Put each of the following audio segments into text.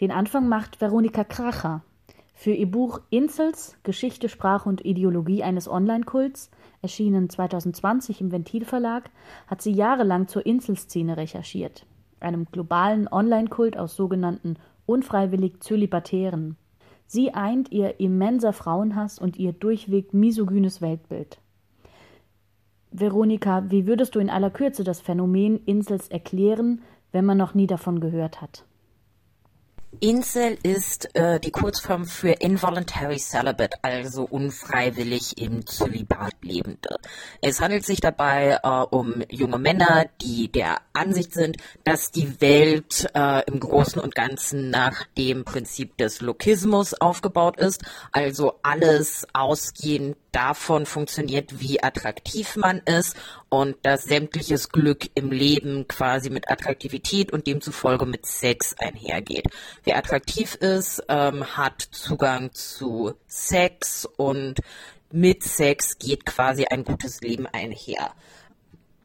Den Anfang macht Veronika Kracher. Für ihr Buch Insels Geschichte, Sprache und Ideologie eines Online-Kults, erschienen 2020 im Ventil-Verlag, hat sie jahrelang zur Inselszene recherchiert, einem globalen Online-Kult aus sogenannten unfreiwillig Zölibatären. Sie eint ihr immenser Frauenhass und ihr durchweg misogynes Weltbild. Veronika, wie würdest du in aller Kürze das Phänomen Insels erklären, wenn man noch nie davon gehört hat? Incel ist äh, die Kurzform für Involuntary Celibate, also unfreiwillig im Zölibat Lebende. Es handelt sich dabei äh, um junge Männer, die der Ansicht sind, dass die Welt äh, im Großen und Ganzen nach dem Prinzip des Lokismus aufgebaut ist, also alles ausgehend davon funktioniert, wie attraktiv man ist und dass sämtliches Glück im Leben quasi mit Attraktivität und demzufolge mit Sex einhergeht. Wer attraktiv ist, ähm, hat Zugang zu Sex und mit Sex geht quasi ein gutes Leben einher.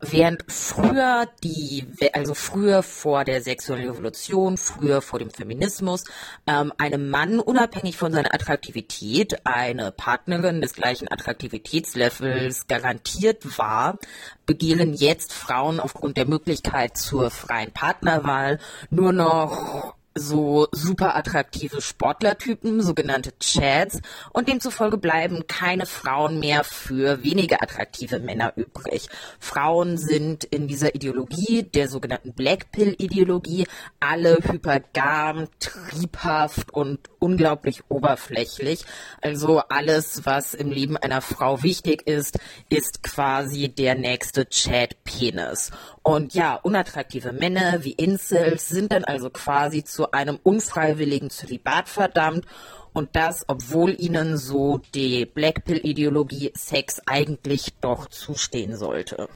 Während früher die, also früher vor der sexuellen Revolution, früher vor dem Feminismus, ähm, einem Mann unabhängig von seiner Attraktivität eine Partnerin des gleichen Attraktivitätslevels garantiert war, begehen jetzt Frauen aufgrund der Möglichkeit zur freien Partnerwahl nur noch so super attraktive Sportlertypen, sogenannte Chads, und demzufolge bleiben keine Frauen mehr für weniger attraktive Männer übrig. Frauen sind in dieser Ideologie, der sogenannten Blackpill-Ideologie, alle hypergam, triebhaft und unglaublich oberflächlich. Also alles, was im Leben einer Frau wichtig ist, ist quasi der nächste Chad-Penis. Und ja, unattraktive Männer wie Incels sind dann also quasi zu einem unfreiwilligen Zölibat verdammt und das, obwohl ihnen so die Blackpill-Ideologie Sex eigentlich doch zustehen sollte.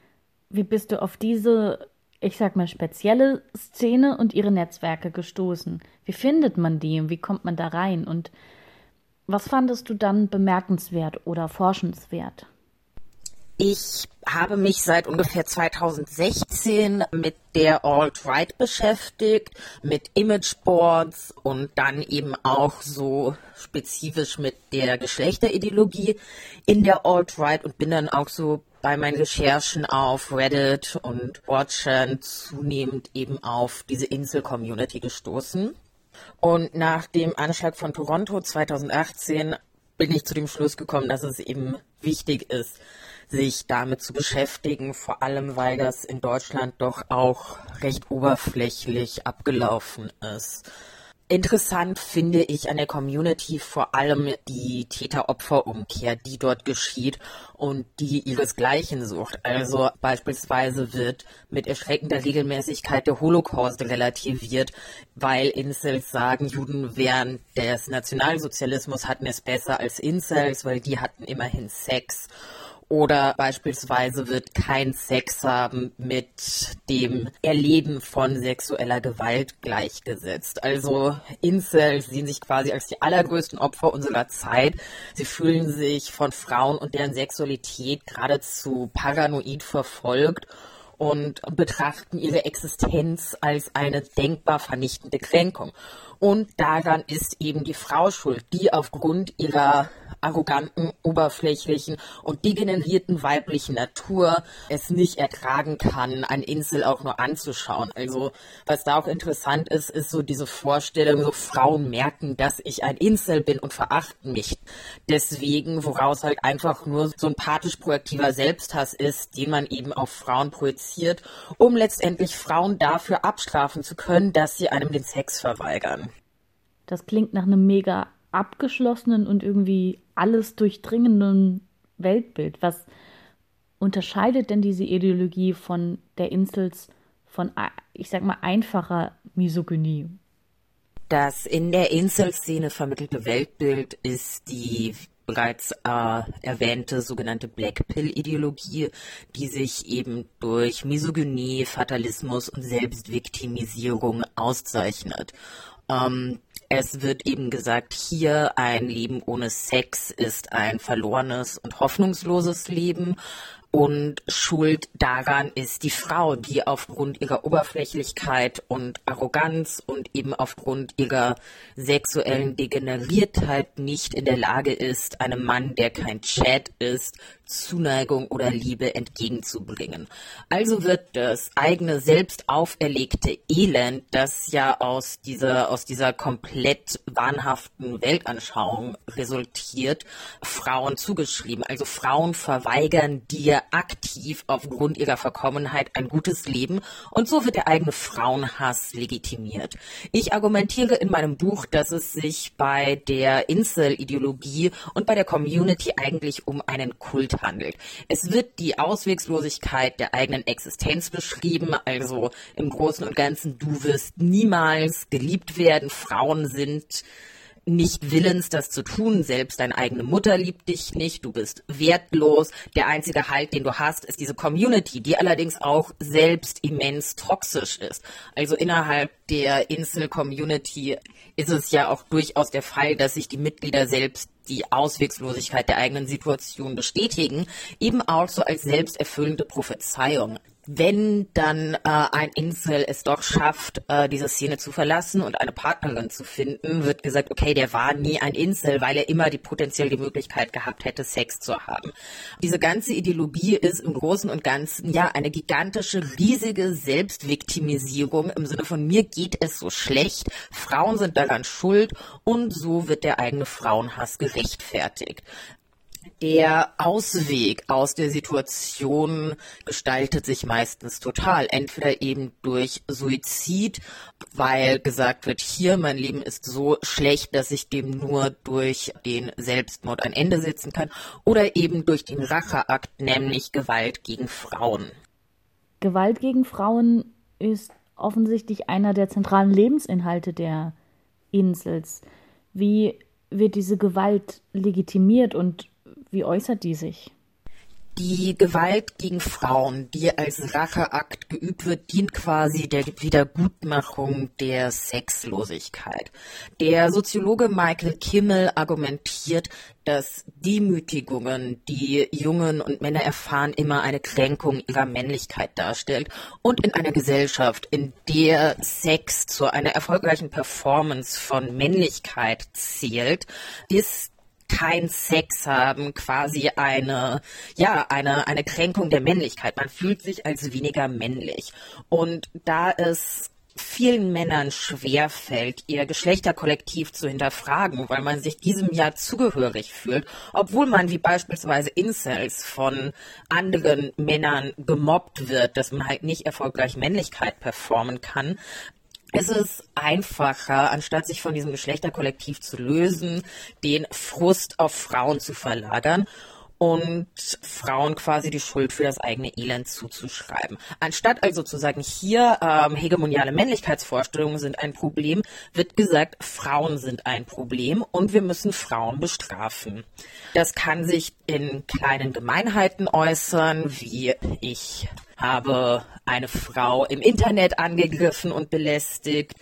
Wie bist du auf diese, ich sag mal, spezielle Szene und ihre Netzwerke gestoßen? Wie findet man die und wie kommt man da rein? Und was fandest du dann bemerkenswert oder forschenswert? Ich habe mich seit ungefähr 2016 mit der Alt-Right beschäftigt, mit Imageboards und dann eben auch so spezifisch mit der Geschlechterideologie in der Alt-Right und bin dann auch so bei meinen Recherchen auf Reddit und Watchern zunehmend eben auf diese Insel-Community gestoßen. Und nach dem Anschlag von Toronto 2018 bin ich zu dem Schluss gekommen, dass es eben wichtig ist, sich damit zu beschäftigen, vor allem weil das in Deutschland doch auch recht oberflächlich abgelaufen ist. Interessant finde ich an der Community vor allem die Täter-Opfer-Umkehr, die dort geschieht und die ihresgleichen sucht. Also beispielsweise wird mit erschreckender Regelmäßigkeit der Holocaust relativiert, weil Incels sagen, Juden während des Nationalsozialismus hatten es besser als Incels, weil die hatten immerhin Sex. Oder beispielsweise wird kein Sex haben mit dem Erleben von sexueller Gewalt gleichgesetzt. Also Incels sehen sich quasi als die allergrößten Opfer unserer Zeit. Sie fühlen sich von Frauen und deren Sexualität geradezu paranoid verfolgt und betrachten ihre Existenz als eine denkbar vernichtende Kränkung. Und daran ist eben die Frau schuld, die aufgrund ihrer arroganten, oberflächlichen und degenerierten weiblichen Natur es nicht ertragen kann, ein Insel auch nur anzuschauen. Also was da auch interessant ist, ist so diese Vorstellung, so Frauen merken, dass ich ein Insel bin und verachten mich. Deswegen, woraus halt einfach nur so ein pathisch proaktiver Selbsthass ist, den man eben auf Frauen projiziert, um letztendlich Frauen dafür abstrafen zu können, dass sie einem den Sex verweigern. Das klingt nach einem mega abgeschlossenen und irgendwie alles durchdringenden Weltbild. Was unterscheidet denn diese Ideologie von der Insels von, ich sag mal, einfacher Misogynie? Das in der Inselszene vermittelte Weltbild ist die bereits äh, erwähnte sogenannte Black Pill-Ideologie, die sich eben durch Misogynie, Fatalismus und Selbstviktimisierung auszeichnet. Ähm, es wird eben gesagt, hier ein Leben ohne Sex ist ein verlorenes und hoffnungsloses Leben. Und Schuld daran ist die Frau, die aufgrund ihrer Oberflächlichkeit und Arroganz und eben aufgrund ihrer sexuellen Degeneriertheit nicht in der Lage ist, einem Mann, der kein Chat ist, Zuneigung oder Liebe entgegenzubringen. Also wird das eigene selbst auferlegte Elend, das ja aus dieser, aus dieser komplett wahnhaften Weltanschauung resultiert, Frauen zugeschrieben. Also Frauen verweigern dir aktiv aufgrund ihrer Verkommenheit ein gutes Leben und so wird der eigene Frauenhass legitimiert. Ich argumentiere in meinem Buch, dass es sich bei der Insel-Ideologie und bei der Community eigentlich um einen Kult handelt. Es wird die Auswegslosigkeit der eigenen Existenz beschrieben, also im Großen und Ganzen, du wirst niemals geliebt werden, Frauen sind nicht willens, das zu tun. Selbst deine eigene Mutter liebt dich nicht. Du bist wertlos. Der einzige Halt, den du hast, ist diese Community, die allerdings auch selbst immens toxisch ist. Also innerhalb der Insel-Community ist es ja auch durchaus der Fall, dass sich die Mitglieder selbst die Auswegslosigkeit der eigenen Situation bestätigen, eben auch so als selbsterfüllende Prophezeiung wenn dann äh, ein Insel es doch schafft, äh, diese Szene zu verlassen und eine Partnerin zu finden, wird gesagt, okay, der war nie ein Insel, weil er immer die potenziell die Möglichkeit gehabt hätte, Sex zu haben. Diese ganze Ideologie ist im Großen und Ganzen ja eine gigantische, riesige Selbstviktimisierung im Sinne von mir geht es so schlecht, Frauen sind daran schuld und so wird der eigene Frauenhass gerechtfertigt der Ausweg aus der Situation gestaltet sich meistens total. Entweder eben durch Suizid, weil gesagt wird, hier, mein Leben ist so schlecht, dass ich dem nur durch den Selbstmord ein Ende setzen kann, oder eben durch den Racheakt, nämlich Gewalt gegen Frauen. Gewalt gegen Frauen ist offensichtlich einer der zentralen Lebensinhalte der Insels. Wie wird diese Gewalt legitimiert und wie äußert die sich? Die Gewalt gegen Frauen, die als Racheakt geübt wird, dient quasi der Wiedergutmachung der Sexlosigkeit. Der Soziologe Michael Kimmel argumentiert, dass Demütigungen, die Jungen und Männer erfahren, immer eine Kränkung ihrer Männlichkeit darstellt. Und in einer Gesellschaft, in der Sex zu einer erfolgreichen Performance von Männlichkeit zählt, ist kein Sex haben, quasi eine, ja, eine, eine Kränkung der Männlichkeit. Man fühlt sich als weniger männlich. Und da es vielen Männern schwerfällt, ihr Geschlechterkollektiv zu hinterfragen, weil man sich diesem Jahr zugehörig fühlt, obwohl man wie beispielsweise Incels von anderen Männern gemobbt wird, dass man halt nicht erfolgreich Männlichkeit performen kann, ist es einfacher, anstatt sich von diesem Geschlechterkollektiv zu lösen, den Frust auf Frauen zu verlagern und Frauen quasi die Schuld für das eigene Elend zuzuschreiben. Anstatt also zu sagen, hier ähm, hegemoniale Männlichkeitsvorstellungen sind ein Problem, wird gesagt, Frauen sind ein Problem und wir müssen Frauen bestrafen. Das kann sich in kleinen Gemeinheiten äußern, wie ich habe eine Frau im Internet angegriffen und belästigt.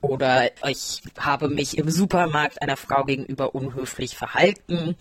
Oder ich habe mich im Supermarkt einer Frau gegenüber unhöflich verhalten,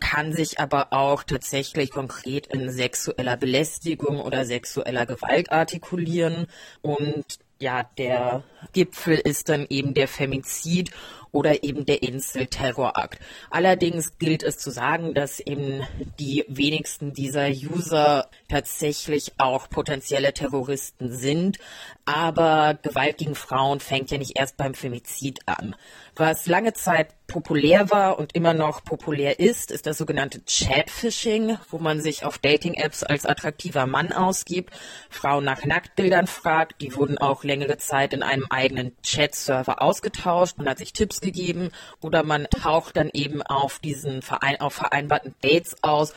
kann sich aber auch tatsächlich konkret in sexueller Belästigung oder sexueller Gewalt artikulieren. Und ja, der Gipfel ist dann eben der Femizid oder eben der Insel-Terrorakt. Allerdings gilt es zu sagen, dass eben die wenigsten dieser User tatsächlich auch potenzielle Terroristen sind. Aber Gewalt gegen Frauen fängt ja nicht erst beim Femizid an. Was lange Zeit populär war und immer noch populär ist, ist das sogenannte Chatfishing, wo man sich auf Dating-Apps als attraktiver Mann ausgibt, Frauen nach Nacktbildern fragt. Die wurden auch längere Zeit in einem eigenen Chat-Server ausgetauscht. Man hat sich Tipps gegeben oder man taucht dann eben auf diesen Verein, auf vereinbarten Dates aus,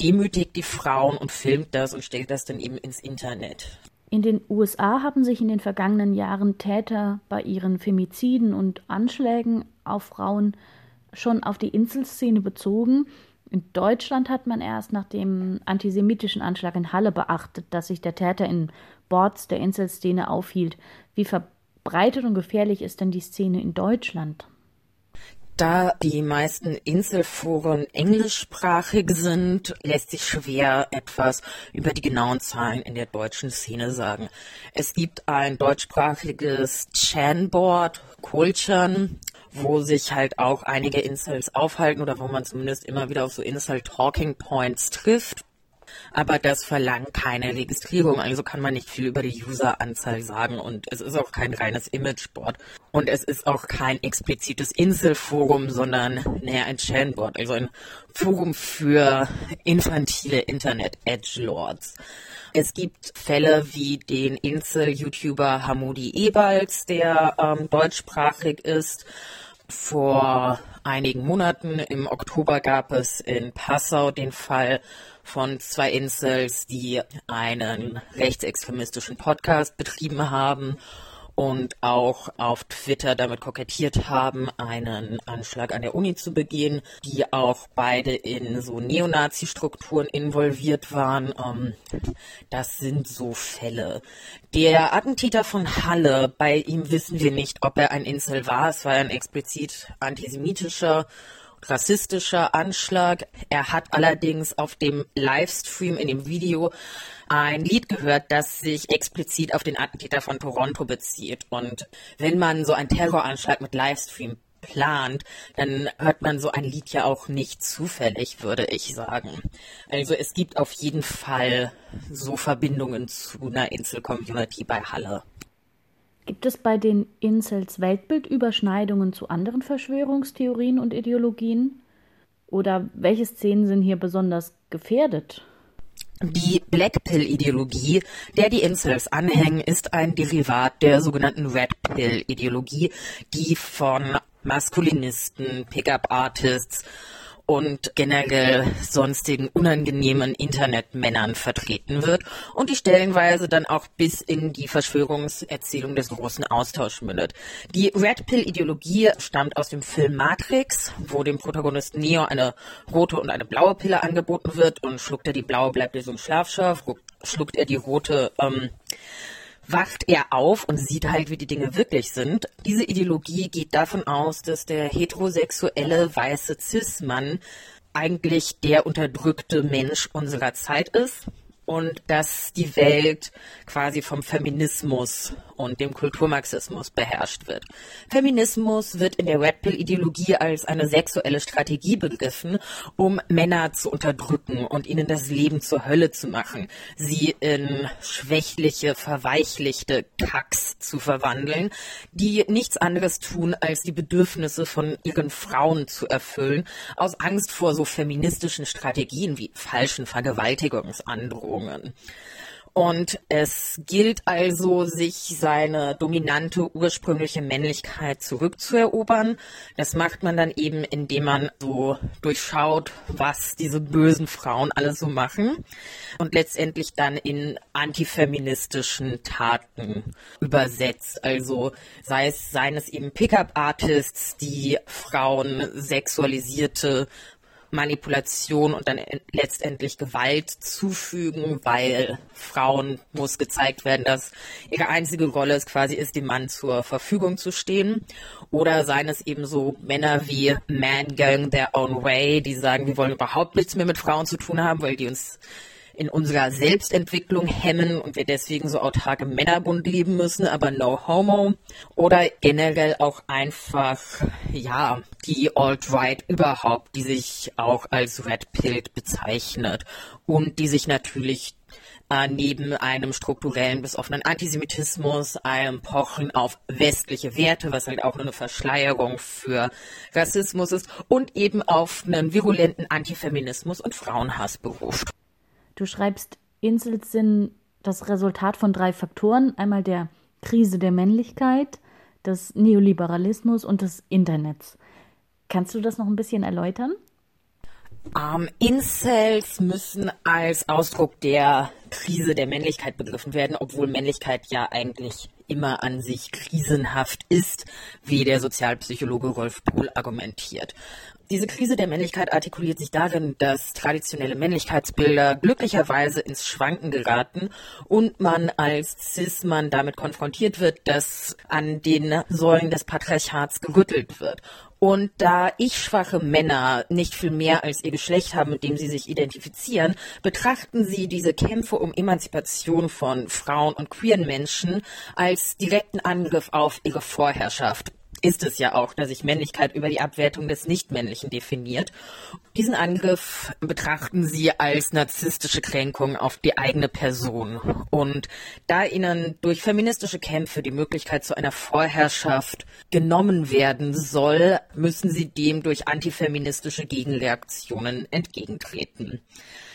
demütigt die Frauen und filmt das und stellt das dann eben ins Internet. In den USA haben sich in den vergangenen Jahren Täter bei ihren Femiziden und Anschlägen auf Frauen schon auf die Inselszene bezogen. In Deutschland hat man erst nach dem antisemitischen Anschlag in Halle beachtet, dass sich der Täter in Boards der Inselszene aufhielt. Wie verbreitet und gefährlich ist denn die Szene in Deutschland? Da die meisten Inselforen englischsprachig sind, lässt sich schwer etwas über die genauen Zahlen in der deutschen Szene sagen. Es gibt ein deutschsprachiges Chanboard, Kulchan, wo sich halt auch einige Incels aufhalten oder wo man zumindest immer wieder auf so Incel-Talking Points trifft aber das verlangt keine Registrierung, also kann man nicht viel über die Useranzahl sagen und es ist auch kein reines Imageboard und es ist auch kein explizites Inselforum, sondern näher ein Chatboard, also ein Forum für infantile Internet-Edgelords. Es gibt Fälle wie den Insel-YouTuber Hamudi Ebalz, der ähm, deutschsprachig ist. Vor einigen Monaten im Oktober gab es in Passau den Fall von zwei Incels, die einen rechtsextremistischen Podcast betrieben haben und auch auf Twitter damit kokettiert haben, einen Anschlag an der Uni zu begehen, die auch beide in so Neonazi-Strukturen involviert waren. Ähm, das sind so Fälle. Der Attentäter von Halle, bei ihm wissen wir nicht, ob er ein Incel war. Es war ein explizit antisemitischer rassistischer Anschlag. Er hat allerdings auf dem Livestream in dem Video ein Lied gehört, das sich explizit auf den Attentäter von Toronto bezieht. Und wenn man so einen Terroranschlag mit Livestream plant, dann hört man so ein Lied ja auch nicht zufällig, würde ich sagen. Also es gibt auf jeden Fall so Verbindungen zu einer Insel-Community bei Halle. Gibt es bei den Incels Weltbildüberschneidungen zu anderen Verschwörungstheorien und Ideologien? Oder welche Szenen sind hier besonders gefährdet? Die Blackpill-Ideologie, der die Incels anhängen, ist ein Derivat der sogenannten Red Pill-Ideologie, die von Maskulinisten, Pickup-Artists und generell sonstigen unangenehmen Internetmännern vertreten wird und die stellenweise dann auch bis in die Verschwörungserzählung des großen Austauschs mündet. Die Red Pill-Ideologie stammt aus dem Film Matrix, wo dem Protagonisten Neo eine rote und eine blaue Pille angeboten wird und schluckt er die blaue, bleibt er so ein Schlafschaf, schluckt er die rote, ähm, wacht er auf und sieht halt, wie die Dinge wirklich sind. Diese Ideologie geht davon aus, dass der heterosexuelle weiße Cis-Mann eigentlich der unterdrückte Mensch unserer Zeit ist und dass die Welt quasi vom Feminismus und dem Kulturmarxismus beherrscht wird. Feminismus wird in der Red Pill Ideologie als eine sexuelle Strategie begriffen, um Männer zu unterdrücken und ihnen das Leben zur Hölle zu machen, sie in schwächliche, verweichlichte Kacks zu verwandeln, die nichts anderes tun, als die Bedürfnisse von ihren Frauen zu erfüllen, aus Angst vor so feministischen Strategien wie falschen Vergewaltigungsandrohungen. Und es gilt also, sich seine dominante ursprüngliche Männlichkeit zurückzuerobern. Das macht man dann eben, indem man so durchschaut, was diese bösen Frauen alles so machen und letztendlich dann in antifeministischen Taten übersetzt. Also sei es, seien es eben Pickup-Artists, die Frauen sexualisierte Manipulation und dann letztendlich Gewalt zufügen, weil Frauen muss gezeigt werden, dass ihre einzige Rolle es quasi ist, dem Mann zur Verfügung zu stehen. Oder seien es eben so Männer wie Man Going Their Own Way, die sagen, wir wollen überhaupt nichts mehr mit Frauen zu tun haben, weil die uns in unserer Selbstentwicklung hemmen und wir deswegen so autark im Männerbund leben müssen, aber no homo. Oder generell auch einfach, ja, die Alt-Right überhaupt, die sich auch als Red Pill bezeichnet und die sich natürlich äh, neben einem strukturellen bis offenen Antisemitismus, einem Pochen auf westliche Werte, was halt auch eine Verschleierung für Rassismus ist, und eben auf einen virulenten Antifeminismus und Frauenhass beruft. Du schreibst, Insels sind das Resultat von drei Faktoren. Einmal der Krise der Männlichkeit, des Neoliberalismus und des Internets. Kannst du das noch ein bisschen erläutern? Ähm, Incels müssen als Ausdruck der Krise der Männlichkeit begriffen werden, obwohl Männlichkeit ja eigentlich immer an sich krisenhaft ist, wie der Sozialpsychologe Rolf Pohl argumentiert. Diese Krise der Männlichkeit artikuliert sich darin, dass traditionelle Männlichkeitsbilder glücklicherweise ins Schwanken geraten und man als Cis-Mann damit konfrontiert wird, dass an den Säulen des Patriarchats gerüttelt wird. Und da ich-schwache Männer nicht viel mehr als ihr Geschlecht haben, mit dem sie sich identifizieren, betrachten sie diese Kämpfe um Emanzipation von Frauen und queeren Menschen als direkten Angriff auf ihre Vorherrschaft ist es ja auch, dass sich Männlichkeit über die Abwertung des Nichtmännlichen definiert. Diesen Angriff betrachten sie als narzisstische Kränkung auf die eigene Person. Und da ihnen durch feministische Kämpfe die Möglichkeit zu einer Vorherrschaft genommen werden soll, müssen sie dem durch antifeministische Gegenreaktionen entgegentreten.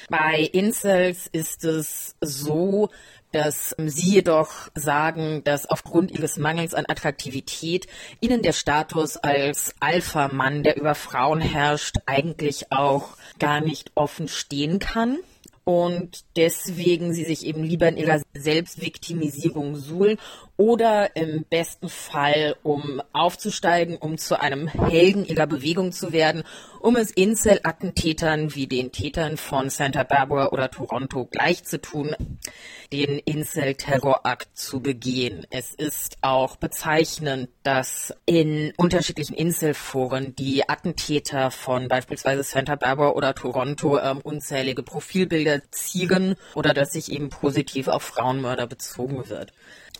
Bei Incels ist es so, dass Sie jedoch sagen, dass aufgrund Ihres Mangels an Attraktivität Ihnen der Status als Alpha-Mann, der über Frauen herrscht, eigentlich auch gar nicht offen stehen kann. Und deswegen sie sich eben lieber in ihrer Selbstviktimisierung suhlen oder im besten Fall, um aufzusteigen, um zu einem Helden ihrer Bewegung zu werden, um es Incel-Attentätern wie den Tätern von Santa Barbara oder Toronto gleich zu tun, den Incel-Terrorakt zu begehen. Es ist auch bezeichnend, dass in unterschiedlichen Incel-Foren die Attentäter von beispielsweise Santa Barbara oder Toronto ähm, unzählige Profilbilder ziehen oder dass sich eben positiv auf Frauenmörder bezogen wird.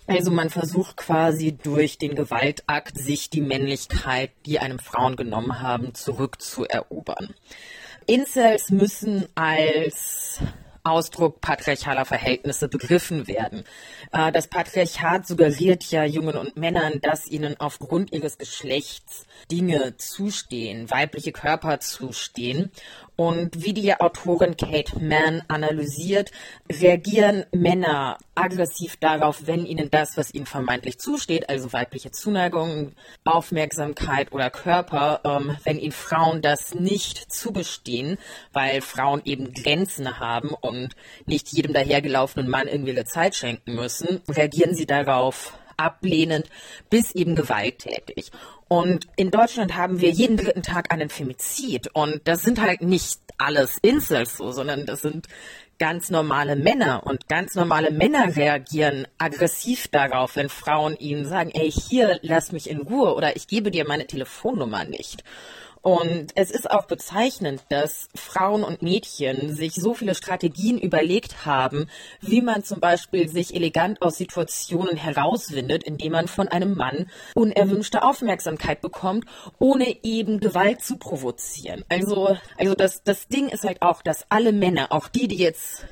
Also man versucht quasi durch den Gewaltakt sich die Männlichkeit, die einem Frauen genommen haben, zurückzuerobern. Incels müssen als Ausdruck patriarchaler Verhältnisse begriffen werden. Äh, das Patriarchat suggeriert ja Jungen und Männern, dass ihnen aufgrund ihres Geschlechts Dinge zustehen, weibliche Körper zustehen. Und wie die Autorin Kate Mann analysiert, reagieren Männer aggressiv darauf, wenn ihnen das, was ihnen vermeintlich zusteht, also weibliche Zuneigung, Aufmerksamkeit oder Körper, ähm, wenn ihnen Frauen das nicht zugestehen, weil Frauen eben Grenzen haben und nicht jedem dahergelaufenen Mann irgendwie eine Zeit schenken müssen, reagieren sie darauf ablehnend bis eben gewalttätig. Und in Deutschland haben wir jeden dritten Tag einen Femizid. Und das sind halt nicht alles Incels so, sondern das sind ganz normale Männer. Und ganz normale Männer reagieren aggressiv darauf, wenn Frauen ihnen sagen, ey, hier, lass mich in Ruhe oder ich gebe dir meine Telefonnummer nicht. Und es ist auch bezeichnend, dass Frauen und Mädchen sich so viele Strategien überlegt haben, wie man zum Beispiel sich elegant aus Situationen herauswindet, indem man von einem Mann unerwünschte Aufmerksamkeit bekommt, ohne eben Gewalt zu provozieren. Also, also das, das Ding ist halt auch, dass alle Männer, auch die, die jetzt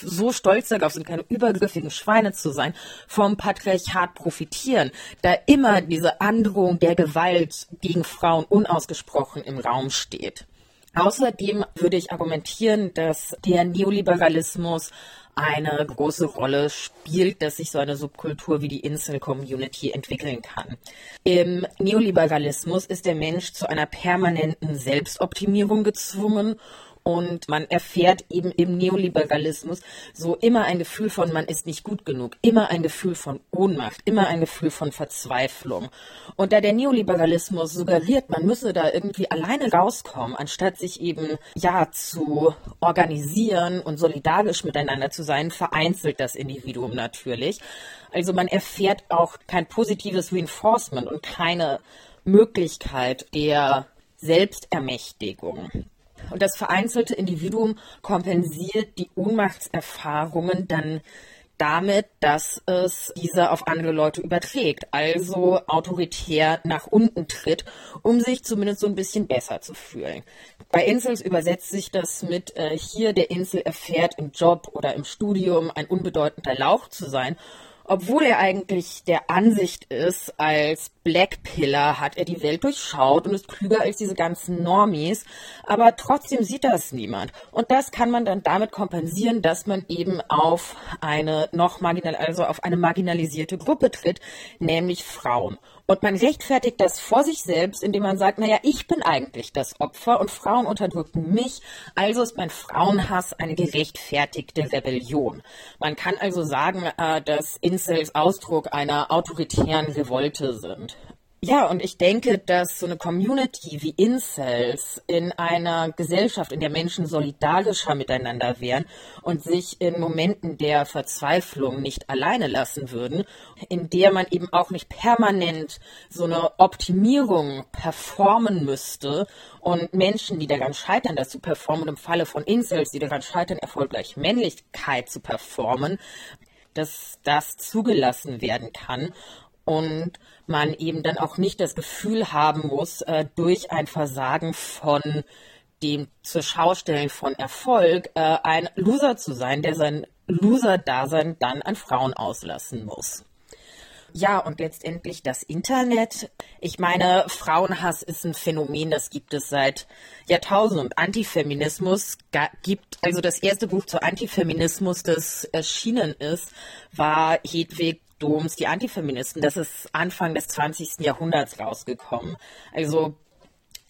so stolz darauf sind, keine übergriffigen Schweine zu sein, vom Patriarchat profitieren, da immer diese Androhung der Gewalt gegen Frauen unausgesprochen im Raum steht. Außerdem würde ich argumentieren, dass der Neoliberalismus eine große Rolle spielt, dass sich so eine Subkultur wie die Insel-Community entwickeln kann. Im Neoliberalismus ist der Mensch zu einer permanenten Selbstoptimierung gezwungen und man erfährt eben im Neoliberalismus so immer ein Gefühl von, man ist nicht gut genug, immer ein Gefühl von Ohnmacht, immer ein Gefühl von Verzweiflung. Und da der Neoliberalismus suggeriert, man müsse da irgendwie alleine rauskommen, anstatt sich eben ja zu organisieren und solidarisch miteinander zu sein, vereinzelt das Individuum natürlich. Also man erfährt auch kein positives Reinforcement und keine Möglichkeit der Selbstermächtigung. Und das vereinzelte Individuum kompensiert die Ohnmachtserfahrungen dann damit, dass es diese auf andere Leute überträgt, also autoritär nach unten tritt, um sich zumindest so ein bisschen besser zu fühlen. Bei Insels übersetzt sich das mit äh, hier der Insel erfährt im Job oder im Studium ein unbedeutender Lauch zu sein obwohl er eigentlich der Ansicht ist, als Black Pillar hat er die Welt durchschaut und ist klüger als diese ganzen Normies, aber trotzdem sieht das niemand. Und das kann man dann damit kompensieren, dass man eben auf eine noch marginal, also auf eine marginalisierte Gruppe tritt, nämlich Frauen. Und man rechtfertigt das vor sich selbst, indem man sagt, naja, ich bin eigentlich das Opfer und Frauen unterdrücken mich, also ist mein Frauenhass eine gerechtfertigte Rebellion. Man kann also sagen, äh, dass Incels Ausdruck einer autoritären Revolte sind. Ja, und ich denke, dass so eine Community wie Incels in einer Gesellschaft, in der Menschen solidarischer miteinander wären und sich in Momenten der Verzweiflung nicht alleine lassen würden, in der man eben auch nicht permanent so eine Optimierung performen müsste und Menschen, die daran scheitern, das zu performen, im Falle von Incels, die daran scheitern, erfolgreich Männlichkeit zu performen, dass das zugelassen werden kann und man eben dann auch nicht das Gefühl haben muss, äh, durch ein Versagen von dem zur Schaustellen von Erfolg äh, ein Loser zu sein, der sein Loser-Dasein dann an Frauen auslassen muss. Ja, und letztendlich das Internet. Ich meine, Frauenhass ist ein Phänomen, das gibt es seit Jahrtausenden. Und Antifeminismus gibt, also das erste Buch zu Antifeminismus, das erschienen ist, war Hedwig Doms, die Antifeministen. Das ist Anfang des 20. Jahrhunderts rausgekommen. Also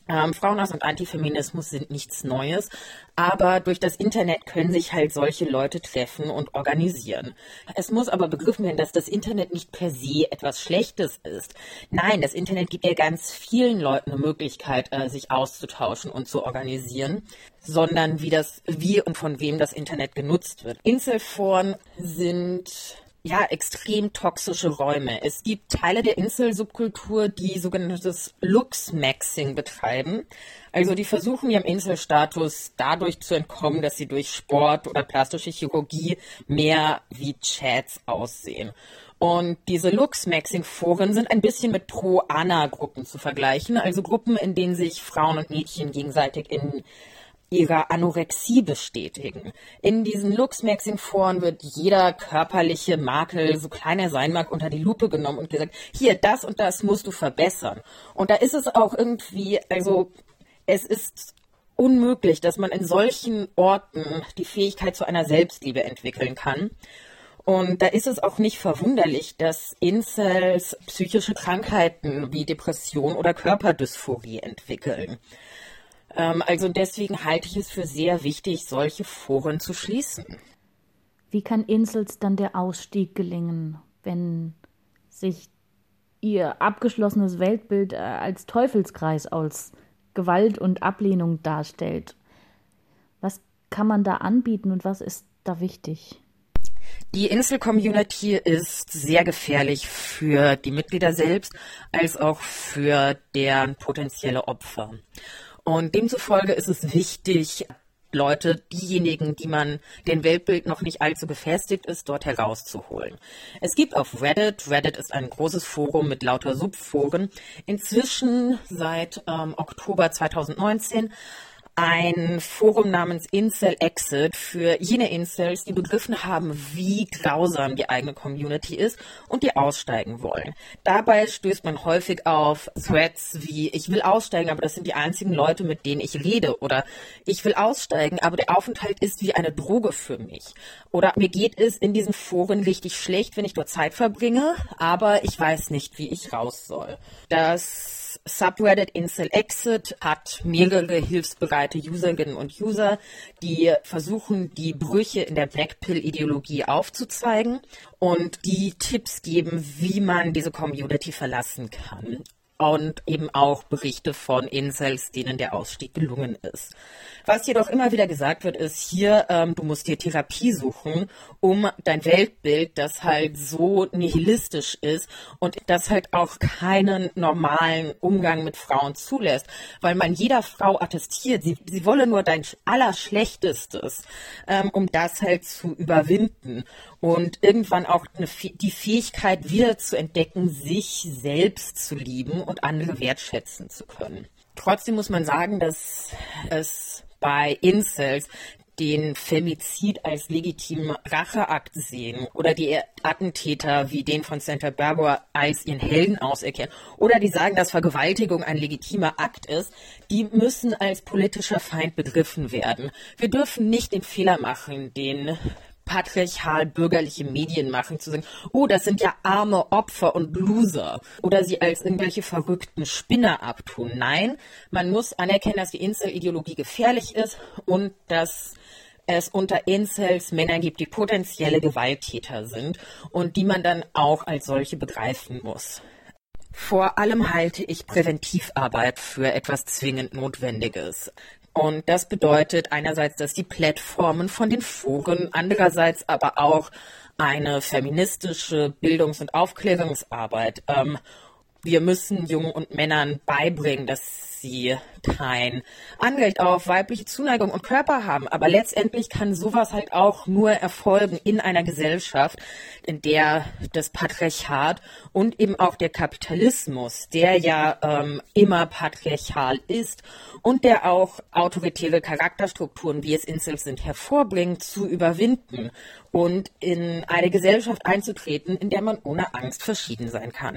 ähm, Frauenhaus und Antifeminismus sind nichts Neues, aber durch das Internet können sich halt solche Leute treffen und organisieren. Es muss aber begriffen werden, dass das Internet nicht per se etwas Schlechtes ist. Nein, das Internet gibt ja ganz vielen Leuten eine Möglichkeit, äh, sich auszutauschen und zu organisieren, sondern wie das, wie und von wem das Internet genutzt wird. Inselforen sind ja, extrem toxische Räume. Es gibt Teile der Inselsubkultur, die sogenanntes Lux-Maxing betreiben. Also die versuchen ihrem Inselstatus dadurch zu entkommen, dass sie durch Sport oder plastische Chirurgie mehr wie Chats aussehen. Und diese Lux-Maxing-Foren sind ein bisschen mit Pro-Ana-Gruppen zu vergleichen, also Gruppen, in denen sich Frauen und Mädchen gegenseitig in ihrer Anorexie bestätigen. In diesen Lux-Maxing-Foren wird jeder körperliche Makel, so klein er sein mag, unter die Lupe genommen und gesagt, hier, das und das musst du verbessern. Und da ist es auch irgendwie, also es ist unmöglich, dass man in solchen Orten die Fähigkeit zu einer Selbstliebe entwickeln kann. Und da ist es auch nicht verwunderlich, dass Incels psychische Krankheiten wie Depression oder Körperdysphorie entwickeln. Ähm, also deswegen halte ich es für sehr wichtig, solche Foren zu schließen. Wie kann Insels dann der Ausstieg gelingen, wenn sich ihr abgeschlossenes Weltbild äh, als Teufelskreis aus Gewalt und Ablehnung darstellt? Was kann man da anbieten und was ist da wichtig? Die Insel-Community ist sehr gefährlich für die Mitglieder selbst als auch für deren potenzielle Opfer. Und demzufolge ist es wichtig, Leute, diejenigen, die man, den Weltbild noch nicht allzu gefestigt ist, dort herauszuholen. Es gibt auf Reddit, Reddit ist ein großes Forum mit lauter Subforen, inzwischen seit ähm, Oktober 2019 ein Forum namens Incel Exit für jene Incels, die begriffen haben, wie grausam die eigene Community ist und die aussteigen wollen. Dabei stößt man häufig auf Threads wie ich will aussteigen, aber das sind die einzigen Leute, mit denen ich rede oder ich will aussteigen, aber der Aufenthalt ist wie eine Droge für mich. Oder mir geht es in diesen Foren richtig schlecht, wenn ich dort Zeit verbringe, aber ich weiß nicht, wie ich raus soll. Das Subreddit Incel Exit hat mehrere hilfsbereite Userinnen und User, die versuchen, die Brüche in der Blackpill-Ideologie aufzuzeigen und die Tipps geben, wie man diese Community verlassen kann und eben auch Berichte von Incels, denen der Ausstieg gelungen ist. Was jedoch immer wieder gesagt wird, ist hier, ähm, du musst dir Therapie suchen, um dein Weltbild, das halt so nihilistisch ist und das halt auch keinen normalen Umgang mit Frauen zulässt, weil man jeder Frau attestiert, sie, sie wolle nur dein Allerschlechtestes, ähm, um das halt zu überwinden und irgendwann auch eine, die Fähigkeit wieder zu entdecken, sich selbst zu lieben und andere wertschätzen zu können. Trotzdem muss man sagen, dass es bei Incels den Femizid als legitimen Racheakt sehen oder die Attentäter wie den von Santa Barbara als ihren Helden auserkennen oder die sagen, dass Vergewaltigung ein legitimer Akt ist, die müssen als politischer Feind begriffen werden. Wir dürfen nicht den Fehler machen, den patriarchal bürgerliche Medien machen, zu sagen, oh, das sind ja arme Opfer und Loser oder sie als irgendwelche verrückten Spinner abtun. Nein, man muss anerkennen, dass die Incel-Ideologie gefährlich ist und dass es unter Incels Männer gibt, die potenzielle Gewalttäter sind und die man dann auch als solche begreifen muss. Vor allem halte ich Präventivarbeit für etwas zwingend Notwendiges. Und das bedeutet einerseits, dass die Plattformen von den Foren, andererseits aber auch eine feministische Bildungs- und Aufklärungsarbeit. Ähm, wir müssen Jungen und Männern beibringen, dass sie kein Anrecht auf weibliche Zuneigung und Körper haben. Aber letztendlich kann sowas halt auch nur erfolgen in einer Gesellschaft, in der das Patriarchat und eben auch der Kapitalismus, der ja ähm, immer patriarchal ist und der auch autoritäre Charakterstrukturen, wie es Incels sind, hervorbringt, zu überwinden und in eine Gesellschaft einzutreten, in der man ohne Angst verschieden sein kann.